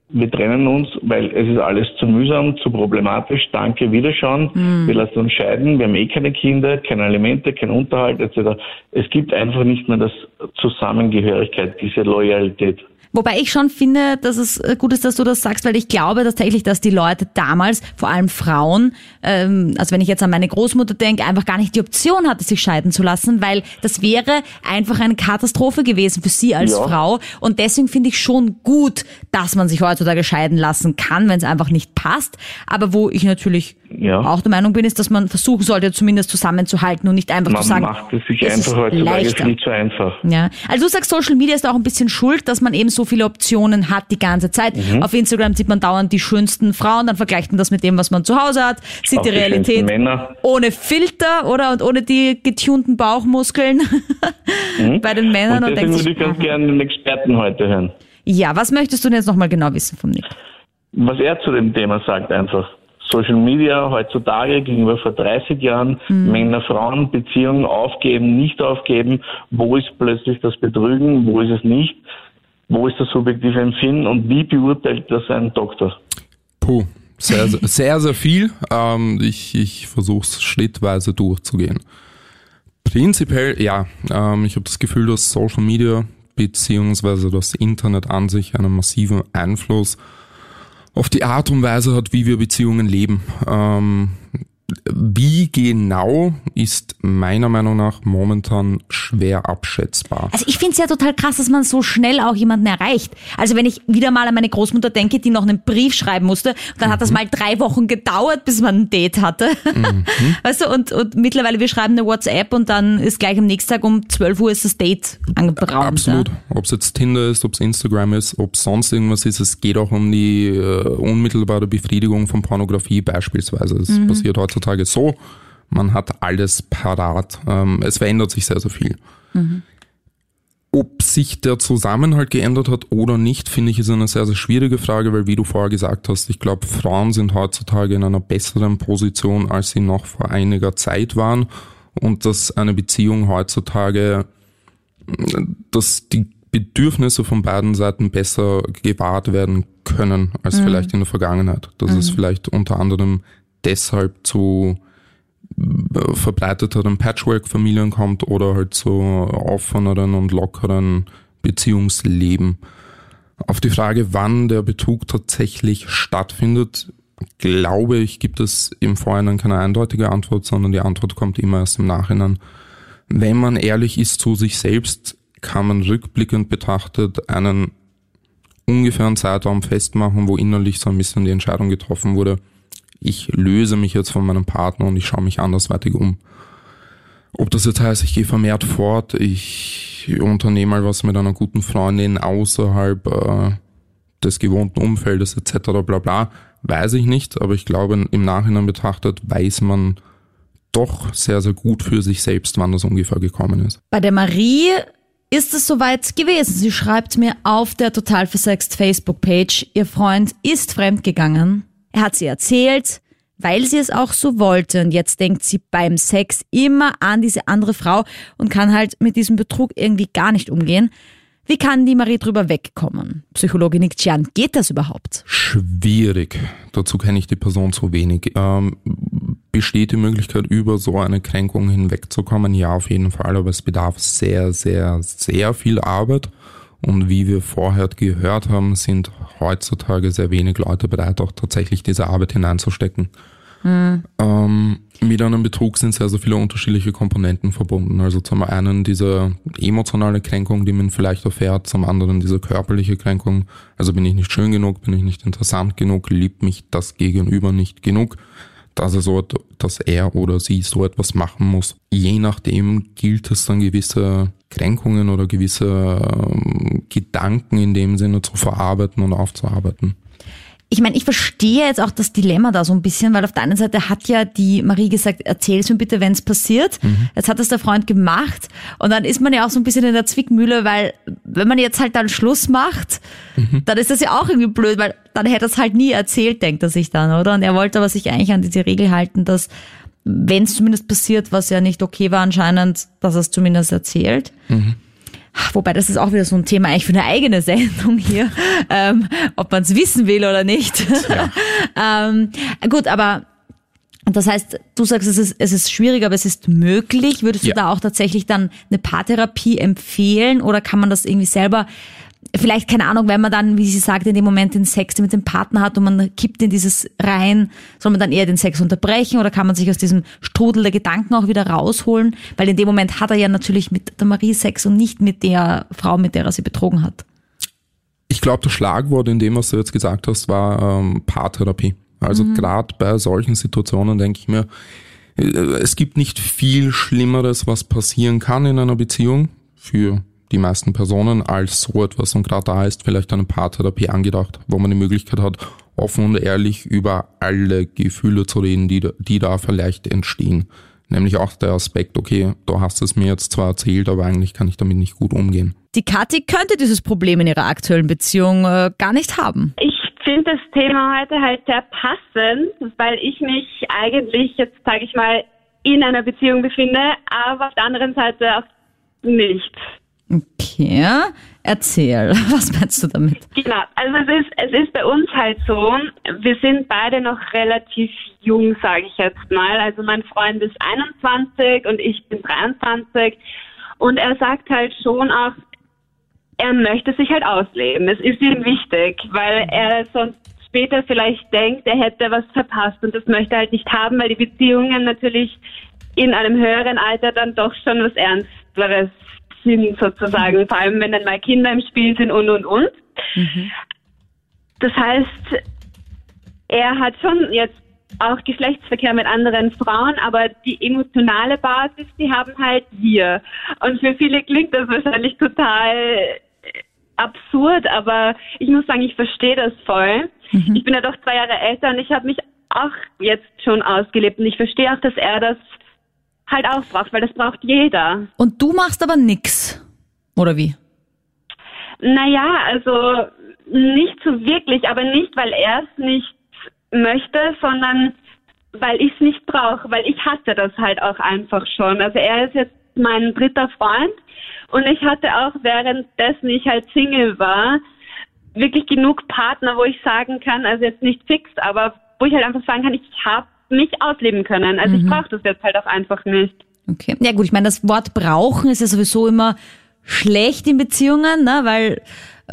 wir trennen uns, weil es ist alles zu mühsam, zu problematisch, danke, Wiederschauen, wir lassen uns scheiden, wir haben eh keine Kinder, keine Alimente, kein Unterhalt etc. Es gibt einfach nicht mehr das Zusammengehörigkeit, diese Loyalität. Wobei ich schon finde, dass es äh, gut ist, dass du das sagst, weil ich glaube tatsächlich, dass die Leute damals, vor allem Frauen, ähm, also wenn ich jetzt an meine Großmutter denke, einfach gar nicht die Option hatte, sich scheiden zu lassen, weil das wäre einfach eine Katastrophe gewesen für sie als Ja. Frau. Und deswegen finde ich schon gut, dass man sich heutzutage scheiden lassen kann, wenn es einfach nicht passt. Aber wo ich natürlich Ja. auch der Meinung bin, ist, dass man versuchen sollte, zumindest zusammenzuhalten und nicht einfach Man zu sagen, macht es sich es ist einfach heutzutage leichter. viel zu einfach. Ja, also du sagst, Social Media ist auch ein bisschen schuld, dass man eben so viele Optionen hat die ganze Zeit. Mhm. Auf Instagram sieht man dauernd die schönsten Frauen, dann vergleicht man das mit dem, was man zu Hause hat, sieht Auch die die Realität ohne Filter oder und ohne die getunten Bauchmuskeln bei den Männern Mhm. Und und, deswegen würde ich ganz gerne den Experten heute hören. ja, was möchtest du denn jetzt nochmal genau wissen von Nick? Was er zu dem Thema sagt einfach. Social Media heutzutage gegenüber vor 30 Jahren, Mhm. Männer, Frauen, Beziehungen aufgeben, nicht aufgeben, wo ist plötzlich das Betrügen, wo ist es nicht, wo ist das subjektive Empfinden und wie beurteilt das ein Doktor? Puh, sehr, sehr, sehr, viel. Ähm, ich ich versuche es schrittweise durchzugehen. Prinzipiell, ja, ähm, ich habe das Gefühl, dass Social Media beziehungsweise das Internet an sich einen massiven Einfluss auf die Art und Weise hat, wie wir Beziehungen leben. Ähm, wie genau ist meiner Meinung nach momentan schwer abschätzbar. Also ich finde es ja total krass, dass man so schnell auch jemanden erreicht. Also wenn ich wieder mal an meine Großmutter denke, die noch einen Brief schreiben musste, dann hat das Mhm. mal drei Wochen gedauert, bis man ein Date hatte. Mhm. Weißt du, und, und mittlerweile wir schreiben eine WhatsApp und dann ist gleich am nächsten Tag um 12 Uhr ist das Date angebraucht. Absolut. Ja. Ob es jetzt Tinder ist, ob es Instagram ist, ob es sonst irgendwas ist, es geht auch um die äh, unmittelbare Befriedigung von Pornografie beispielsweise. Es Mhm. passiert heutzutage so, man hat alles parat. Ähm, es verändert sich sehr, sehr viel. Ob sich der Zusammenhalt geändert hat oder nicht, finde ich, ist eine sehr, sehr schwierige Frage, weil wie du vorher gesagt hast, ich glaube, Frauen sind heutzutage in einer besseren Position, als sie noch vor einiger Zeit waren und dass eine Beziehung heutzutage dass die Bedürfnisse von beiden Seiten besser gewahrt werden können als vielleicht in der Vergangenheit. Dass es vielleicht unter anderem deshalb zu äh, verbreiteteren Patchwork-Familien kommt oder halt zu offeneren und lockeren Beziehungsleben. Auf die Frage, wann der Betrug tatsächlich stattfindet, glaube ich, gibt es im Vorhinein keine eindeutige Antwort, sondern die Antwort kommt immer erst im Nachhinein. Wenn man ehrlich ist zu sich selbst, kann man rückblickend betrachtet einen ungefähren Zeitraum festmachen, wo innerlich so ein bisschen die Entscheidung getroffen wurde, ich löse mich jetzt von meinem Partner und ich schaue mich andersweitig um. Ob das jetzt heißt, ich gehe vermehrt fort, ich unternehme mal was mit einer guten Freundin außerhalb äh, des gewohnten Umfeldes etc. bla bla, weiß ich nicht, aber ich glaube, im Nachhinein betrachtet weiß man doch sehr, sehr gut für sich selbst, wann das ungefähr gekommen ist. Bei der Marie ist es soweit gewesen. Sie schreibt mir auf der total versext Facebook-Page, ihr Freund ist fremdgegangen. Er hat sie erzählt, weil sie es auch so wollte. Und jetzt denkt sie beim Sex immer an diese andere Frau und kann halt mit diesem Betrug irgendwie gar nicht umgehen. Wie kann die Marie drüber wegkommen? Psychologe Nick Chan, geht das überhaupt? Schwierig. Dazu kenne ich die Person zu wenig. Ähm, besteht die Möglichkeit, über so eine Kränkung hinwegzukommen? Ja, auf jeden Fall, aber es bedarf sehr, sehr, sehr viel Arbeit. Und wie wir vorher gehört haben, sind heutzutage sehr wenig Leute bereit, auch tatsächlich diese Arbeit hineinzustecken. Ähm, mit einem Betrug sind sehr, sehr viele unterschiedliche Komponenten verbunden. Also zum einen diese emotionale Kränkung, die man vielleicht erfährt, zum anderen diese körperliche Kränkung. Also bin ich nicht schön genug, bin ich nicht interessant genug, liebt mich das Gegenüber nicht genug, dass er, so, dass er oder sie so etwas machen muss. Je nachdem gilt es dann gewisse Kränkungen oder gewisse ähm, Gedanken in dem Sinne zu verarbeiten und aufzuarbeiten. Ich meine, ich verstehe jetzt auch das Dilemma da so ein bisschen, weil auf der einen Seite hat ja die Marie gesagt, erzähl's mir bitte, wenn es passiert. Jetzt hat es der Freund gemacht und dann ist man ja auch so ein bisschen in der Zwickmühle, weil wenn man jetzt halt dann Schluss macht, dann ist das ja auch irgendwie blöd, weil dann hätte er es halt nie erzählt, denkt er sich dann, oder? Und er wollte aber sich eigentlich an diese Regel halten, dass wenn es zumindest passiert, was ja nicht okay war anscheinend, dass er es zumindest erzählt. Wobei das ist auch wieder so ein Thema eigentlich für eine eigene Sendung hier, ähm, ob man es wissen will oder nicht. ähm, gut, aber das heißt, du sagst, es ist, es ist schwierig, aber es ist möglich. Würdest du Ja. da auch tatsächlich dann eine Paartherapie empfehlen oder kann man das irgendwie selber vielleicht, keine Ahnung, wenn man dann, wie sie sagt, in dem Moment den Sex mit dem Partner hat und man kippt in dieses rein, soll man dann eher den Sex unterbrechen oder kann man sich aus diesem Strudel der Gedanken auch wieder rausholen? Weil in dem Moment hat er ja natürlich mit der Marie Sex und nicht mit der Frau, mit der er sie betrogen hat. Ich glaube, das Schlagwort in dem, was du jetzt gesagt hast, war ähm, Paartherapie. Also mhm. gerade bei solchen Situationen denke ich mir, äh, es gibt nicht viel Schlimmeres, was passieren kann in einer Beziehung für die meisten Personen als so etwas. Und gerade da ist vielleicht eine Paartherapie angedacht, wo man die Möglichkeit hat, offen und ehrlich über alle Gefühle zu reden, die, die da vielleicht entstehen. Nämlich auch der Aspekt, okay, du hast es mir jetzt zwar erzählt, aber eigentlich kann ich damit nicht gut umgehen. Die Kathi könnte dieses Problem in ihrer aktuellen Beziehung äh, gar nicht haben. Ich finde das Thema heute halt sehr passend, weil ich mich eigentlich jetzt, sage ich mal, in einer Beziehung befinde, aber auf der anderen Seite auch nicht. Okay, erzähl, was meinst du damit? Genau, also es ist, es ist bei uns halt so, wir sind beide noch relativ jung, sage ich jetzt mal. Also mein Freund ist 21 und ich bin 23 und er sagt halt schon auch, er möchte sich halt ausleben. Es ist ihm wichtig, weil er sonst später vielleicht denkt, er hätte was verpasst und das möchte er halt nicht haben, weil die Beziehungen natürlich in einem höheren Alter dann doch schon was Ernsteres sind sozusagen, vor allem wenn dann mal Kinder im Spiel sind und und und. Mhm. Das heißt, er hat schon jetzt auch Geschlechtsverkehr mit anderen Frauen, aber die emotionale Basis, die haben halt wir. Und für viele klingt das wahrscheinlich total absurd, aber ich muss sagen, ich verstehe das voll. Mhm. Ich bin ja doch zwei Jahre älter und ich habe mich auch jetzt schon ausgelebt und ich verstehe auch, dass er das halt auch braucht, weil das braucht jeder. Und du machst aber nix, oder wie? Naja, also nicht so wirklich, aber nicht, weil er es nicht möchte, sondern weil ich es nicht brauche, weil ich hatte das halt auch einfach schon. Also er ist jetzt mein dritter Freund und ich hatte auch währenddessen ich halt Single war, wirklich genug Partner, wo ich sagen kann, also jetzt nicht fix, aber wo ich halt einfach sagen kann, ich habe mich ausleben können. Also mhm. ich brauche das jetzt halt auch einfach nicht. Okay. Ja gut, ich meine, das Wort brauchen ist ja sowieso immer schlecht in Beziehungen, ne? weil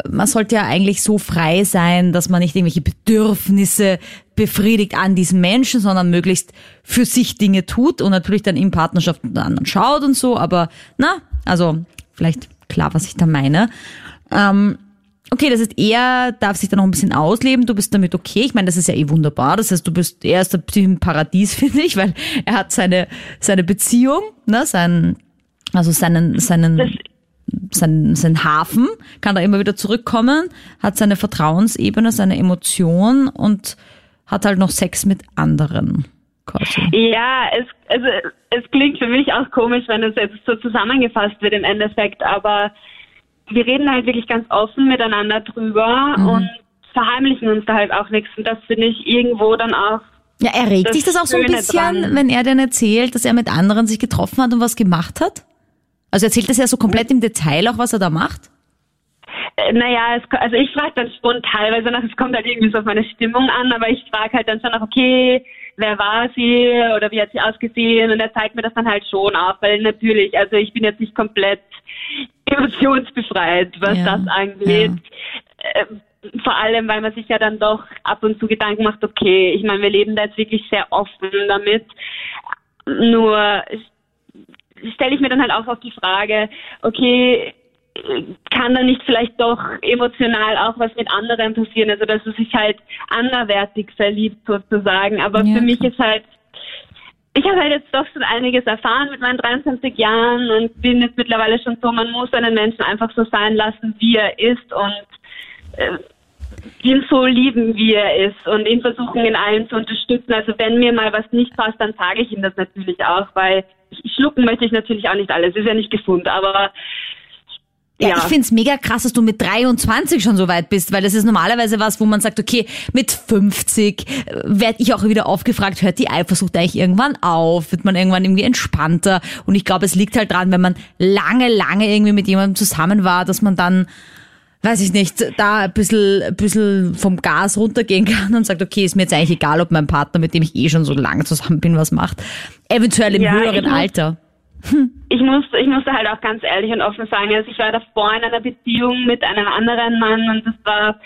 man sollte ja eigentlich so frei sein, dass man nicht irgendwelche Bedürfnisse befriedigt an diesen Menschen, sondern möglichst für sich Dinge tut und natürlich dann in Partnerschaft mit anderen schaut und so. Aber na, also vielleicht klar, was ich da meine. Ähm, okay, das heißt, er darf sich da noch ein bisschen ausleben, du bist damit okay. Ich meine, das ist ja eh wunderbar. Das heißt, du bist, er ist im Paradies, finde ich, weil er hat seine, seine Beziehung, ne, sein, also seinen, seinen, sein, sein Hafen, kann da immer wieder zurückkommen, hat seine Vertrauensebene, seine Emotion und hat halt noch Sex mit anderen. Quasi. Ja, es, also, es klingt für mich auch komisch, wenn es jetzt so zusammengefasst wird im Endeffekt, aber wir reden halt wirklich ganz offen miteinander drüber mhm. und verheimlichen uns da halt auch nichts. Und das finde ich irgendwo dann auch. Ja, erregt dich das auch so ein bisschen, dran. wenn er denn erzählt, dass er mit anderen sich getroffen hat und was gemacht hat? Also erzählt das ja so komplett im Detail auch, was er da macht? Äh, naja, es, also ich frage dann schon teilweise nach, es kommt halt irgendwie so auf meine Stimmung an, aber ich frage halt dann schon nach, okay, wer war sie oder wie hat sie ausgesehen und er zeigt mir das dann halt schon auf, weil natürlich, also ich bin jetzt nicht komplett emotionsbefreit, was ja, das angeht. Ja. Ähm, vor allem, weil man sich ja dann doch ab und zu Gedanken macht, okay, ich meine, wir leben da jetzt wirklich sehr offen damit. Nur stelle ich mir dann halt auch auf die Frage, okay, kann da nicht vielleicht doch emotional auch was mit anderen passieren, also dass er sich halt anderwertig verliebt sozusagen. Aber ja. für mich ist halt, ich habe halt jetzt doch schon einiges erfahren mit meinen 23 Jahren und bin jetzt mittlerweile schon so, man muss einen Menschen einfach so sein lassen, wie er ist und äh, ihn so lieben, wie er ist und ihn versuchen in allem zu unterstützen. Also wenn mir mal was nicht passt, dann sage ich ihm das natürlich auch, weil schlucken möchte ich natürlich auch nicht alles, ist ja nicht gesund, aber ja, ja. ich find's mega krass, dass du mit 23 schon so weit bist, weil das ist normalerweise was, wo man sagt, okay, mit 50 äh, werde ich auch wieder aufgefragt, hört die Eifersucht eigentlich irgendwann auf? Wird man irgendwann irgendwie entspannter? Und ich glaube, es liegt halt dran, wenn man lange, lange irgendwie mit jemandem zusammen war, dass man dann weiß ich nicht, da ein bisschen, ein bisschen vom Gas runtergehen kann und sagt, okay, ist mir jetzt eigentlich egal, ob mein Partner, mit dem ich eh schon so lange zusammen bin, was macht. Eventuell im ja, höheren Alter. Ich musste, ich musste halt auch ganz ehrlich und offen sagen, also ich war davor in einer Beziehung mit einem anderen Mann und das war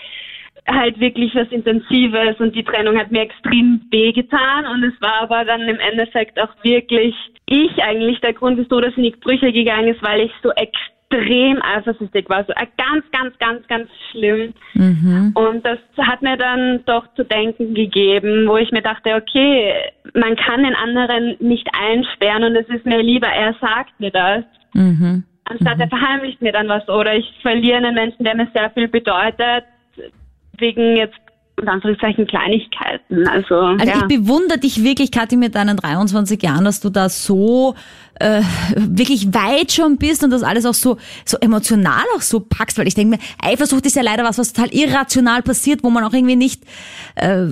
halt wirklich was Intensives und die Trennung hat mir extrem wehgetan und es war aber dann im Endeffekt auch wirklich ich eigentlich der Grund, wieso das in die Brüche gegangen ist, weil ich so extrem eifersüchtig war. So äh, ganz, ganz, ganz, ganz schlimm. Mhm. Und das hat mir dann doch zu denken gegeben, wo ich mir dachte, okay, man kann den anderen nicht einsperren und es ist mir lieber, er sagt mir das. Mhm. Anstatt er verheimlicht mir dann was oder ich verliere einen Menschen, der mir sehr viel bedeutet, wegen jetzt in Anführungszeichen Kleinigkeiten. Also, Also ja. ich bewundere dich wirklich, Kathi, mit deinen 23 Jahren, dass du da so äh, wirklich weit schon bist und das alles auch so, so emotional auch so packst, weil ich denke mir, Eifersucht ist ja leider was, was total irrational passiert, wo man auch irgendwie nicht äh,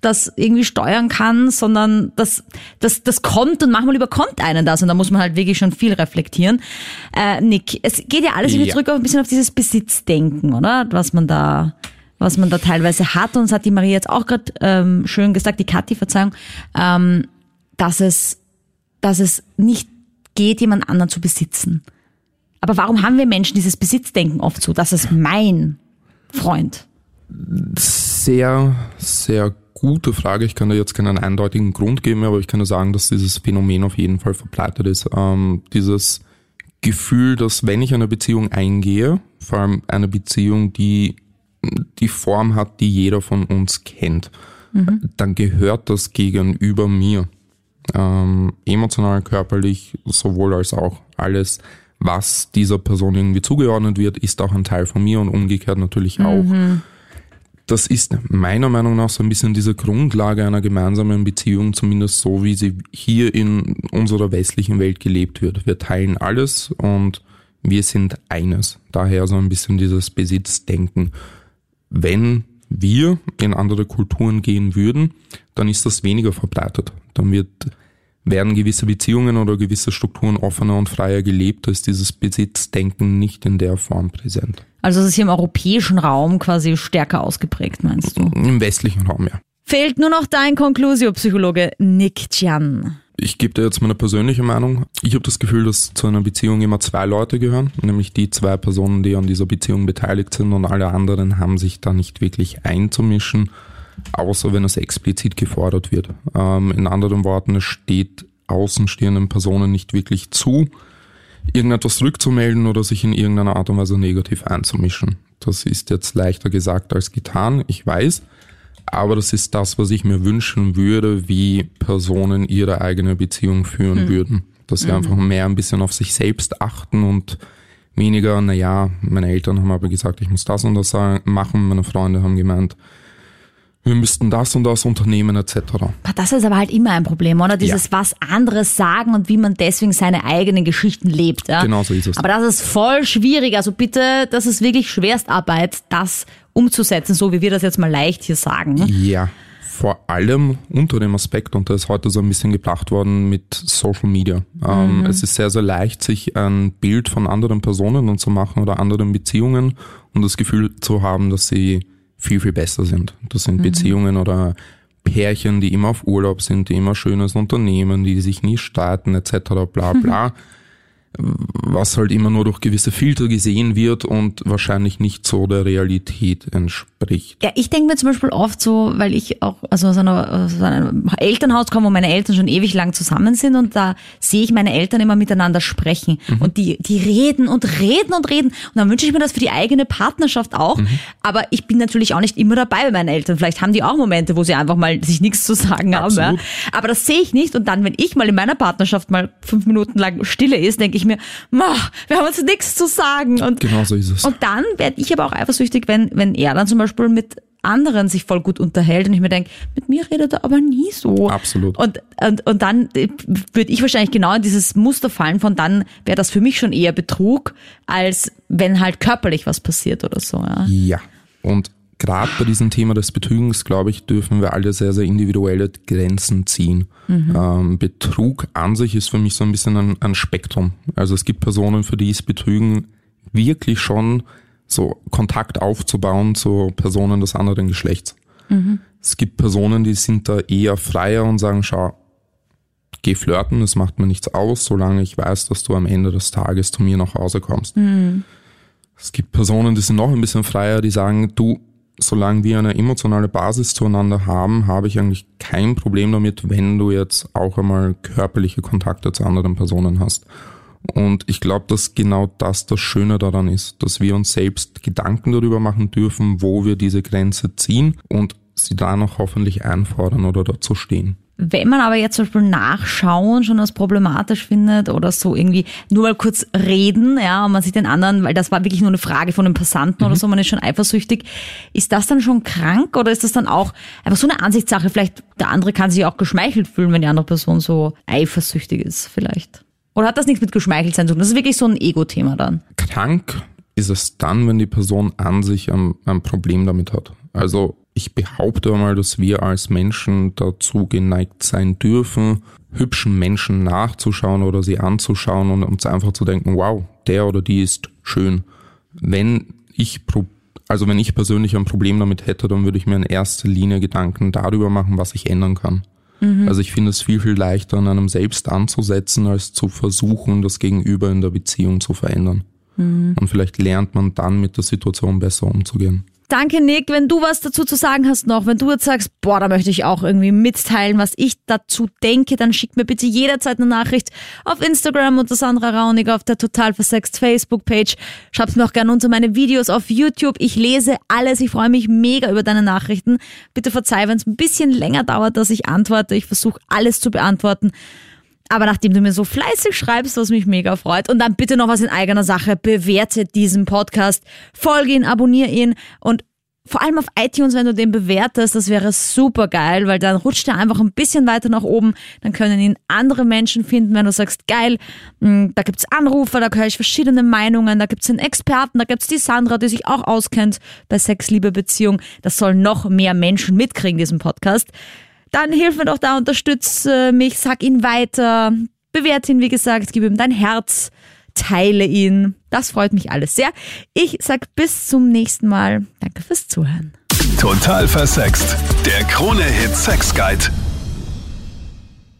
das irgendwie steuern kann, sondern das, das, das kommt und manchmal überkommt einen das und da muss man halt wirklich schon viel reflektieren. Äh, Nick, es geht ja alles Ja. zurück auf ein bisschen auf dieses Besitzdenken, oder? Was man da was man da teilweise hat. Und das hat die Maria jetzt auch gerade ähm, schön gesagt, die Kathi, Verzeihung, ähm, dass es, dass es nicht geht, jemand anderen zu besitzen. Aber warum haben wir Menschen dieses Besitzdenken oft so? Das ist mein Freund. Sehr, sehr gute Frage. Ich kann da jetzt keinen eindeutigen Grund geben, aber ich kann nur sagen, dass dieses Phänomen auf jeden Fall verbreitet ist. Ähm, dieses Gefühl, dass wenn ich eine Beziehung eingehe, vor allem eine Beziehung, die die Form hat, die jeder von uns kennt, dann gehört das gegenüber mir. Ähm, emotional, körperlich, sowohl als auch alles, was dieser Person irgendwie zugeordnet wird, ist auch ein Teil von mir und umgekehrt natürlich auch. Das ist meiner Meinung nach so ein bisschen diese Grundlage einer gemeinsamen Beziehung, zumindest so, wie sie hier in unserer westlichen Welt gelebt wird. Wir teilen alles und wir sind eines. Daher so ein bisschen dieses Besitzdenken. Wenn wir in andere Kulturen gehen würden, dann ist das weniger verbreitet. Dann wird, werden gewisse Beziehungen oder gewisse Strukturen offener und freier gelebt, da ist dieses Besitzdenken nicht in der Form präsent. Also es ist hier im europäischen Raum quasi stärker ausgeprägt, meinst du? Im westlichen Raum, ja. Fehlt nur noch dein Conclusio-Psychologe Nick Chan. Ich gebe dir jetzt meine persönliche Meinung. Ich habe das Gefühl, dass zu einer Beziehung immer zwei Leute gehören, nämlich die zwei Personen, die an dieser Beziehung beteiligt sind und alle anderen haben sich da nicht wirklich einzumischen, außer wenn es explizit gefordert wird. Ähm, in anderen Worten, es steht außenstehenden Personen nicht wirklich zu, irgendetwas rückzumelden oder sich in irgendeiner Art und Weise negativ einzumischen. Das ist jetzt leichter gesagt als getan, ich weiß. Aber das ist das, was ich mir wünschen würde, wie Personen ihre eigene Beziehung führen würden. Dass sie einfach mehr ein bisschen auf sich selbst achten und weniger, naja, meine Eltern haben aber gesagt, ich muss das und das machen, meine Freunde haben gemeint, wir müssten das und das unternehmen etc. Das ist aber halt immer ein Problem, oder? Dieses was anderes sagen und wie man deswegen seine eigenen Geschichten lebt. Ja? Genau so ist es. Aber das ist voll schwierig. Also bitte, das ist wirklich Schwerstarbeit, das umzusetzen, so wie wir das jetzt mal leicht hier sagen. Ja, vor allem unter dem Aspekt, und da ist heute so ein bisschen gebracht worden mit Social Media. Ähm, es ist sehr, sehr leicht, sich ein Bild von anderen Personen dann zu machen oder anderen Beziehungen und das Gefühl zu haben, dass sie viel, viel besser sind. Das sind Beziehungen oder Pärchen, die immer auf Urlaub sind, die immer schönes Unternehmen, die sich nie streiten, etc. bla bla. Was halt immer nur durch gewisse Filter gesehen wird und wahrscheinlich nicht so der Realität entspricht. Ja, ich denke mir zum Beispiel oft so, weil ich auch also aus, einer, aus einem Elternhaus komme, wo meine Eltern schon ewig lang zusammen sind und da sehe ich meine Eltern immer miteinander sprechen und die, die reden und reden und reden und dann wünsche ich mir das für die eigene Partnerschaft auch, aber ich bin natürlich auch nicht immer dabei bei meinen Eltern. Vielleicht haben die auch Momente, wo sie einfach mal sich nichts zu sagen haben. Ja. Absolut. Aber das sehe ich nicht und dann, wenn ich mal in meiner Partnerschaft mal fünf Minuten lang Stille ist, denke ich mir, "Ma, wir haben uns nichts zu sagen und Genau so ist es. und dann werde ich aber auch eifersüchtig, wenn, wenn er dann zum Beispiel mit anderen sich voll gut unterhält und ich mir denke, mit mir redet er aber nie so. Absolut. Und, und, und dann äh, würde ich wahrscheinlich genau in dieses Muster fallen von dann wäre das für mich schon eher Betrug, als wenn halt körperlich was passiert oder so. Ja. Ja. Und gerade bei diesem Thema des Betrügens, glaube ich, dürfen wir alle sehr, sehr individuelle Grenzen ziehen. Ähm, Betrug an sich ist für mich so ein bisschen ein, ein Spektrum. Also es gibt Personen, für die ist Betrügen wirklich schon so Kontakt aufzubauen zu Personen des anderen Geschlechts. Es gibt Personen, die sind da eher freier und sagen, schau, geh flirten, es macht mir nichts aus, solange ich weiß, dass du am Ende des Tages zu mir nach Hause kommst. Mhm. Es gibt Personen, die sind noch ein bisschen freier, die sagen, du, solange wir eine emotionale Basis zueinander haben, habe ich eigentlich kein Problem damit, wenn du jetzt auch einmal körperliche Kontakte zu anderen Personen hast. Und ich glaube, dass genau das das Schöne daran ist, dass wir uns selbst Gedanken darüber machen dürfen, wo wir diese Grenze ziehen und sie da noch hoffentlich einfordern oder dazu stehen. Wenn man aber jetzt zum Beispiel nachschauen schon als problematisch findet oder so irgendwie nur mal kurz reden, ja, und man sieht den anderen, weil das war wirklich nur eine Frage von einem Passanten mhm. oder so, man ist schon eifersüchtig, ist das dann schon krank oder ist das dann auch einfach so eine Ansichtssache? Vielleicht der andere kann sich auch geschmeichelt fühlen, wenn die andere Person so eifersüchtig ist, vielleicht. Oder hat das nichts mit geschmeichelt sein zu tun? Das ist wirklich so ein Ego-Thema dann. Krank ist es dann, wenn die Person an sich ein, ein Problem damit hat. Also ich behaupte mal, dass wir als Menschen dazu geneigt sein dürfen, hübschen Menschen nachzuschauen oder sie anzuschauen und uns einfach zu denken, wow, der oder die ist schön. Wenn ich also wenn ich persönlich ein Problem damit hätte, dann würde ich mir in erster Linie Gedanken darüber machen, was ich ändern kann. Mhm. Also ich finde es viel, viel leichter, an einem selbst anzusetzen, als zu versuchen, das Gegenüber in der Beziehung zu verändern. Mhm. Und vielleicht lernt man dann mit der Situation besser umzugehen. Danke, Nick. Wenn du was dazu zu sagen hast noch, wenn du jetzt sagst, boah, da möchte ich auch irgendwie mitteilen, was ich dazu denke, dann schick mir bitte jederzeit eine Nachricht auf Instagram unter Sandra Raunig auf der Total Versext Facebook-Page. Schreib's mir auch gerne unter meine Videos auf YouTube. Ich lese alles. Ich freue mich mega über deine Nachrichten. Bitte verzeih, wenn es ein bisschen länger dauert, dass ich antworte. Ich versuche alles zu beantworten. Aber nachdem du mir so fleißig schreibst, was mich mega freut, und dann bitte noch was in eigener Sache, bewerte diesen Podcast, folge ihn, abonniere ihn und vor allem auf iTunes, wenn du den bewertest, das wäre super geil, weil dann rutscht er einfach ein bisschen weiter nach oben. Dann können ihn andere Menschen finden, wenn du sagst, geil, hm, da gibt's Anrufer, da höre ich verschiedene Meinungen, da gibt's einen Experten, da gibt's die Sandra, die sich auch auskennt bei Sex, Liebe, Beziehung. Das sollen noch mehr Menschen mitkriegen, diesen Podcast dann hilf mir doch da, unterstütze mich, sag ihn weiter, bewerte ihn, wie gesagt, gib ihm dein Herz, teile ihn. Das freut mich alles sehr. Ich sag bis zum nächsten Mal. Danke fürs Zuhören. Total versext. Der Krone-Hit Sex Guide.